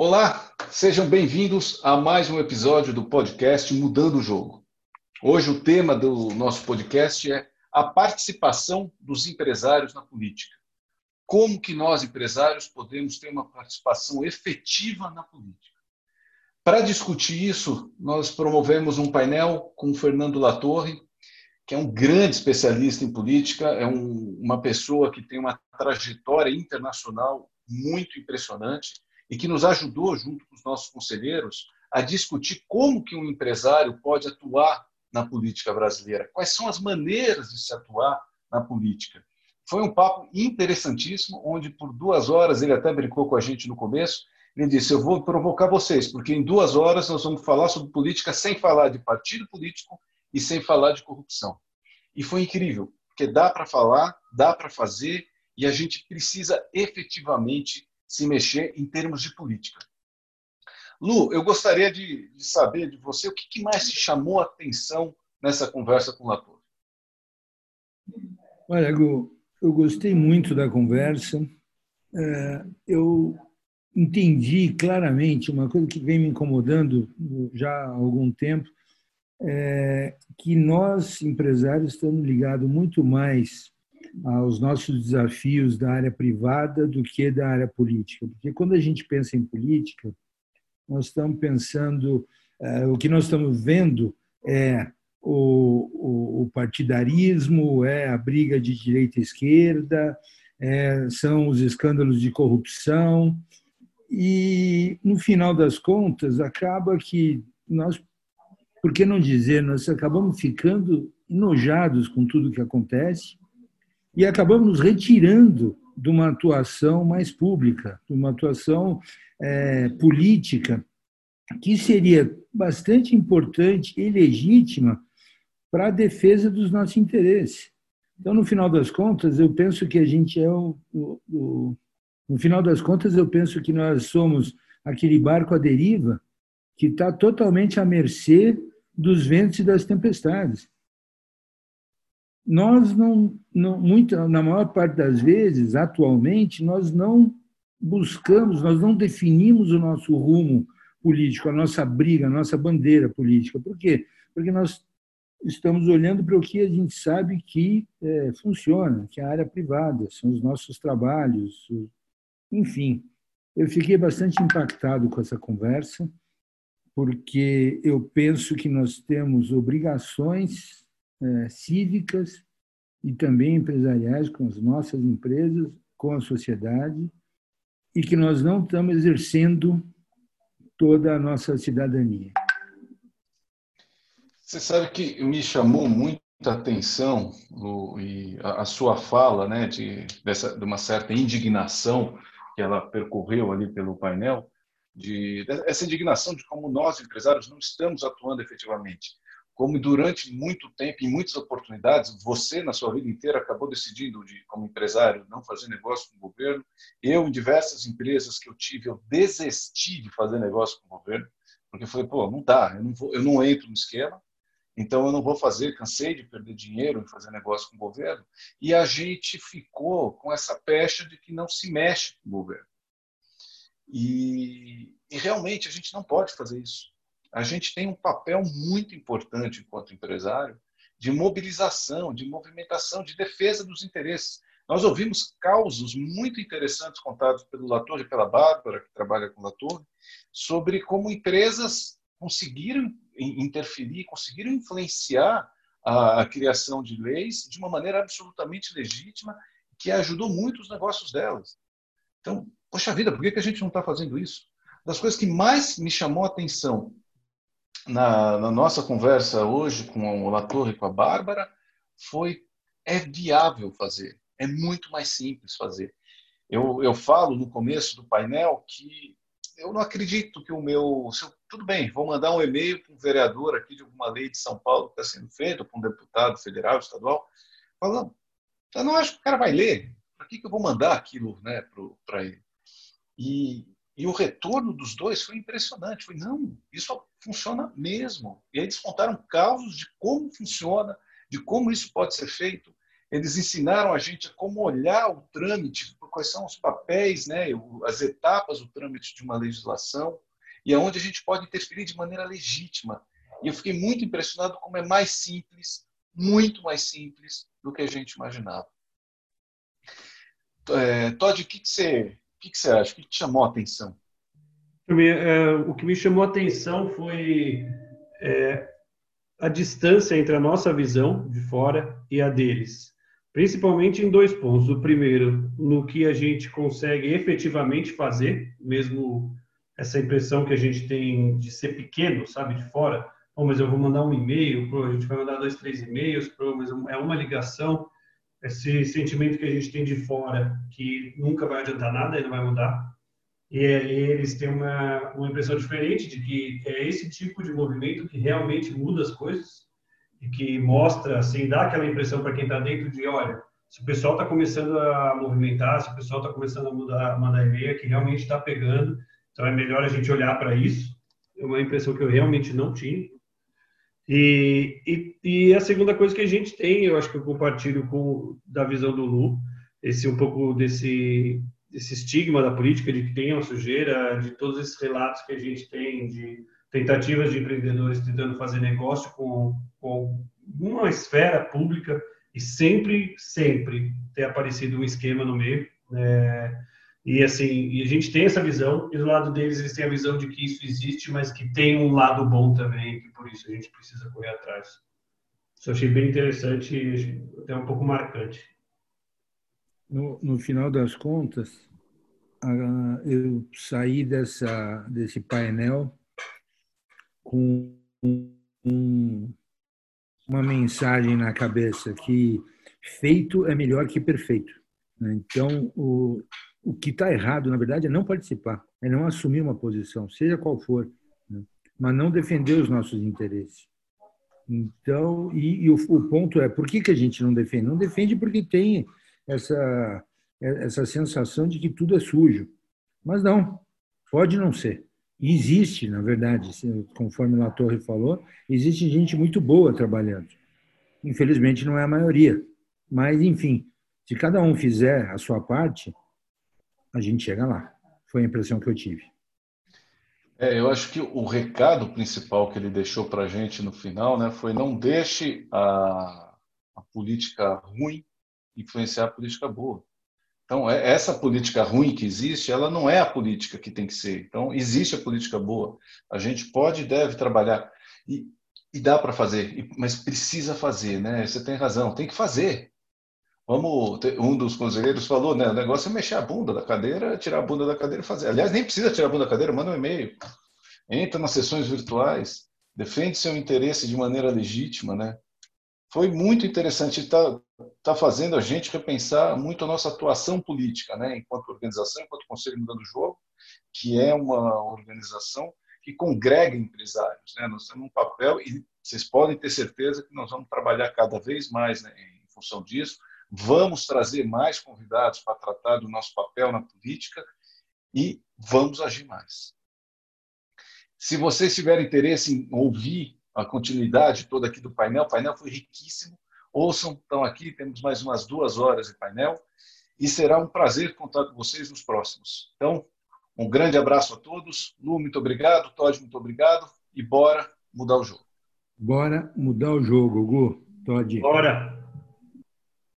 Olá, sejam bem-vindos a mais um episódio do podcast Mudando o Jogo. Hoje o tema do nosso podcast é a participação dos empresários na política. Como que nós, empresários, podemos ter uma participação efetiva na política? Para discutir isso, nós promovemos um painel com o Fernando Latorre, que é um grande especialista em política, é um, uma pessoa que tem uma trajetória internacional muito impressionante e que nos ajudou, junto com os nossos conselheiros, a discutir como que um empresário pode atuar na política brasileira, quais são as maneiras de se atuar na política. Foi um papo interessantíssimo, onde por duas horas, ele até brincou com a gente no começo, ele disse, eu vou provocar vocês, porque em duas horas nós vamos falar sobre política sem falar de partido político e sem falar de corrupção. E foi incrível, porque dá para falar, dá para fazer, e a gente precisa efetivamente se mexer em termos de política. Lu, eu gostaria de, de saber de você o que, que, mais te chamou a atenção nessa conversa com o Latour. Olha, Gu, eu gostei muito da conversa. É, eu entendi claramente uma coisa que vem me incomodando já há algum tempo, é que nós, empresários, estamos ligados muito mais aos nossos desafios da área privada do que da área política. Porque quando a gente pensa em política, nós estamos pensando, uh, o que nós estamos vendo é o, o, o, partidarismo, é a briga de direita e esquerda, é, são os escândalos de corrupção. E, no final das contas, acaba que nós, por que não dizer, nós acabamos ficando enojados com tudo que acontece e acabamos nos retirando de uma atuação mais pública, de uma atuação é, política, que seria bastante importante e legítima para a defesa dos nossos interesses. Então, no final das contas, eu penso que a gente é o, o, o no final das contas, eu penso que nós somos aquele barco à deriva que está totalmente à mercê dos ventos e das tempestades nós não, não muito, na maior parte das vezes, atualmente, nós não buscamos, nós não definimos o nosso rumo político, a nossa briga, a nossa bandeira política. Por quê? Porque nós estamos olhando para o que a gente sabe que é, funciona, que é a área privada, são os nossos trabalhos, enfim. Eu fiquei bastante impactado com essa conversa, porque eu penso que nós temos obrigações é, cívicas e também empresariais com as nossas empresas, com a sociedade, e que nós não estamos exercendo toda a nossa cidadania. Você sabe que me chamou muita atenção Lu, e a, a, sua fala, né, de, dessa, de uma certa indignação que ela percorreu ali pelo painel, de essa indignação de como nós empresários não estamos atuando efetivamente como durante muito tempo, em muitas oportunidades, você, na sua vida inteira, acabou decidindo, de, como empresário, não fazer negócio com o governo. Eu, em diversas empresas que eu tive, eu desisti de fazer negócio com o governo, porque eu falei, pô, não dá, eu não, vou, eu não entro no esquema, então eu não vou fazer, cansei de perder dinheiro em fazer negócio com o governo. E a gente ficou com essa pecha de que não se mexe com o governo. E, e realmente a gente não pode fazer isso a gente tem um papel muito importante enquanto empresário de mobilização, de movimentação, de defesa dos interesses. Nós ouvimos causos muito interessantes contados pelo Latour e pela Bárbara, que trabalha com o Latour, sobre como empresas conseguiram interferir, conseguiram influenciar a, a, criação de leis de uma maneira absolutamente legítima, que ajudou muito os negócios delas. Então, poxa vida, por que, que a gente não está fazendo isso? Das coisas que mais me chamou a atenção na, na, nossa conversa hoje com o Latorre e com a Bárbara foi é viável fazer, é muito mais simples fazer. Eu, eu falo no começo do painel que eu não acredito que o meu. Eu, tudo bem, vou mandar um e-mail para um vereador aqui de alguma lei de São Paulo que está sendo feita, para um deputado federal, estadual, falando. Eu não acho que o cara vai ler. Para que, que eu vou mandar aquilo né, para ele? E, e o retorno dos dois foi impressionante. Foi, não, isso funciona mesmo. E aí eles contaram casos de como funciona, de como isso pode ser feito. Eles ensinaram a gente como olhar o trâmite, quais são os papéis, né, as etapas do trâmite de uma legislação e aonde a gente pode interferir de maneira legítima. E eu fiquei muito impressionado como é mais simples, muito mais simples do que a gente imaginava. É, Todd, o que, que, você, o que, que você acha? O que te chamou a atenção? É, o que me chamou a atenção foi é, a distância entre a nossa visão de fora e a deles. Principalmente em dois pontos. O primeiro, no que a gente consegue efetivamente fazer, mesmo essa impressão que a gente tem de ser pequeno, sabe, de fora. Oh, mas eu vou mandar um e-mail, a gente vai mandar dois, três e-mails, mas é uma ligação. Esse sentimento que a gente tem de fora, que nunca vai adiantar nada e não vai mudar. E eles têm uma, uma impressão diferente de que é esse tipo de movimento que realmente muda as coisas e que mostra, assim, dá aquela impressão para quem está dentro de, olha, se o pessoal está começando a movimentar, se o pessoal está começando a mudar, mandar e-mail, que realmente está pegando. Então é melhor a gente olhar para isso. É uma impressão que eu realmente não tinha. E, e, e, a segunda coisa que a gente tem, eu acho que eu compartilho com da visão do Lu, esse um pouco desse desse estigma da política de que tem uma sujeira, de todos esses relatos que a gente tem de tentativas de empreendedores tentando fazer negócio com, com esfera pública e sempre, sempre ter aparecido um esquema no meio. Né? E assim, e a gente tem essa visão, e do lado deles eles têm a visão de que isso existe, mas que tem um lado bom também, que por isso a gente precisa correr atrás. Isso eu achei bem interessante e até um pouco marcante. No, no final das contas, eu saí dessa, desse painel com um, uma mensagem na cabeça que feito é melhor que perfeito. Né? Então, o, o que está errado, na verdade, é não participar, é não assumir uma posição, seja qual for, né? mas não defender os nossos interesses. Então, e, e o, o, ponto é, por que, que a gente não defende? Não defende porque tem essa, essa sensação de que tudo é sujo. Mas não, pode não ser. E existe, na verdade, conforme a Torre falou, existe gente muito boa trabalhando. Infelizmente não é a maioria. Mas, enfim, se cada um fizer a sua parte, a gente chega lá. Foi a impressão que eu tive. É, eu acho que o recado principal que ele deixou para a gente no final né, foi não deixe a, a política ruim influenciar a política boa. Então, é, essa política ruim que existe, ela não é a política que tem que ser. Então, existe a política boa. A gente pode e deve trabalhar. E, e dá para fazer, mas precisa fazer, né? Você tem razão, tem que fazer. Vamos, um dos conselheiros falou, né? O negócio é mexer a bunda da cadeira, tirar a bunda da cadeira e fazer. Aliás, nem precisa tirar a bunda da cadeira, manda um e-mail. Entra nas sessões virtuais, defende seu interesse de maneira legítima, né? Foi muito interessante, está tá fazendo a gente repensar muito a nossa atuação política, né? Enquanto organização, enquanto Conselho Mudando o Jogo, que é uma organização que congrega empresários, né? Nós temos um papel e vocês podem ter certeza que nós vamos trabalhar cada vez mais né, em função disso Vamos trazer mais convidados para tratar do nosso papel na política e vamos agir mais. Se vocês tiverem interesse em ouvir a continuidade toda aqui do painel, o painel foi riquíssimo. Ouçam, estão aqui, temos mais umas duas horas de painel e será um prazer contar com vocês nos próximos. Então, um grande abraço a todos. Lu, muito obrigado. Todd, muito obrigado. E bora mudar o jogo. Bora mudar o jogo, Gu. Todd. Bora.